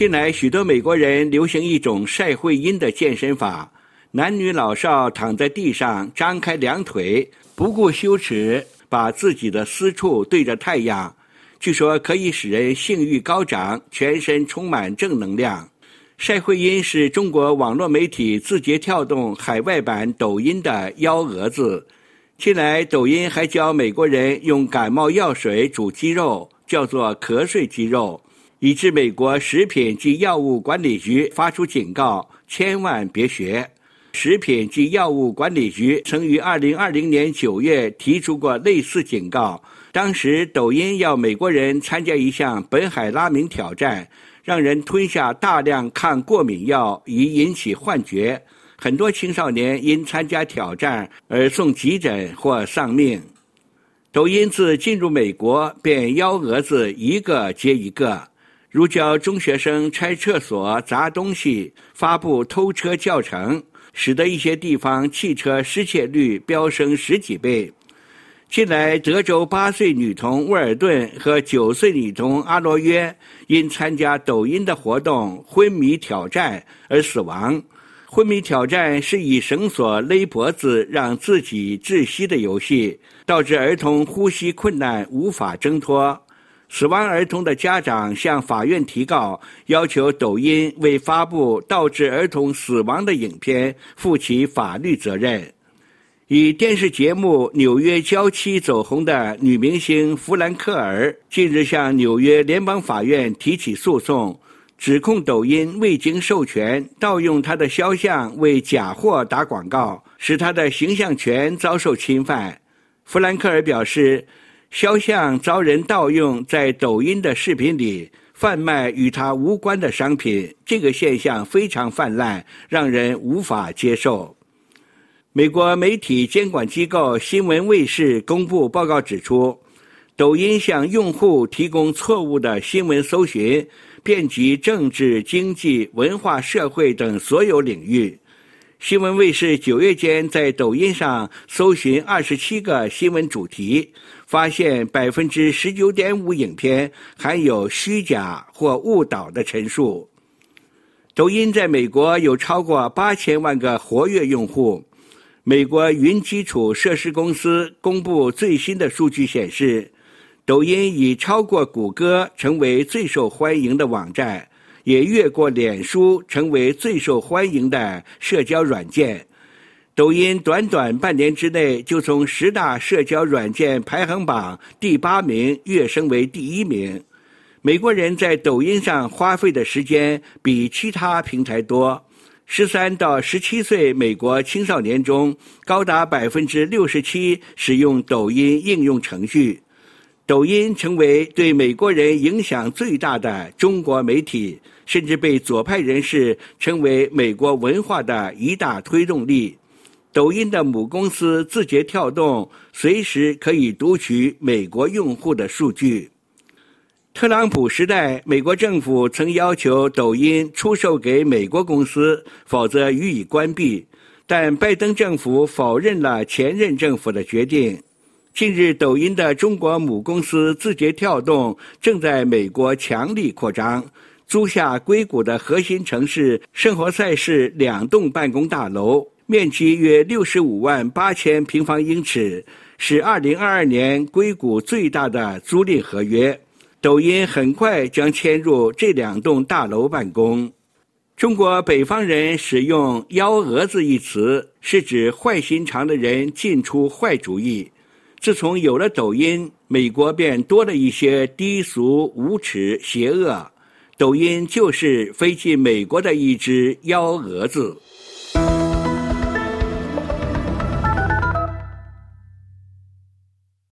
近来，许多美国人流行一种晒会阴的健身法，男女老少躺在地上，张开两腿，不顾羞耻，把自己的私处对着太阳。据说可以使人性欲高涨，全身充满正能量。晒会阴是中国网络媒体字节跳动海外版抖音的幺蛾子。近来，抖音还教美国人用感冒药水煮鸡肉，叫做瞌睡鸡肉。以致美国食品及药物管理局发出警告，千万别学。食品及药物管理局曾于二零二零年九月提出过类似警告。当时，抖音要美国人参加一项本海拉明挑战，让人吞下大量抗过敏药，以引起幻觉。很多青少年因参加挑战而送急诊或丧命。抖音自进入美国，便幺蛾子一个接一个。如教中学生拆厕所、砸东西，发布偷车教程，使得一些地方汽车失窃率飙升十几倍。近来，德州八岁女童沃尔顿和九岁女童阿罗约因参加抖音的活动“昏迷挑战”而死亡。昏迷挑战是以绳索勒脖子让自己窒息的游戏，导致儿童呼吸困难，无法挣脱。死亡儿童的家长向法院提告，要求抖音为发布导致儿童死亡的影片负起法律责任。以电视节目《纽约娇妻》走红的女明星弗兰克尔近日向纽约联邦法院提起诉讼，指控抖音未经授权盗用她的肖像为假货打广告，使她的形象权遭受侵犯。弗兰克尔表示。肖像遭人盗用，在抖音的视频里贩卖与他无关的商品，这个现象非常泛滥，让人无法接受。美国媒体监管机构新闻卫视公布报告指出，抖音向用户提供错误的新闻搜寻，遍及政治、经济、文化、社会等所有领域。新闻卫视九月间在抖音上搜寻二十七个新闻主题，发现百分之十九点五影片含有虚假或误导的陈述。抖音在美国有超过八千万个活跃用户。美国云基础设施公司公布最新的数据显示，抖音已超过谷歌成为最受欢迎的网站。也越过脸书，成为最受欢迎的社交软件。抖音短短半年之内，就从十大社交软件排行榜第八名跃升为第一名。美国人在抖音上花费的时间比其他平台多。十三到十七岁美国青少年中，高达百分之六十七使用抖音应用程序。抖音成为对美国人影响最大的中国媒体，甚至被左派人士称为美国文化的一大推动力。抖音的母公司字节跳动随时可以读取美国用户的数据。特朗普时代，美国政府曾要求抖音出售给美国公司，否则予以关闭，但拜登政府否认了前任政府的决定。近日，抖音的中国母公司字节跳动正在美国强力扩张，租下硅谷的核心城市圣何塞市两栋办公大楼，面积约六十五万八千平方英尺，是二零二二年硅谷最大的租赁合约。抖音很快将迁入这两栋大楼办公。中国北方人使用“幺蛾子”一词，是指坏心肠的人尽出坏主意。自从有了抖音，美国便多了一些低俗、无耻、邪恶。抖音就是飞进美国的一只幺蛾子。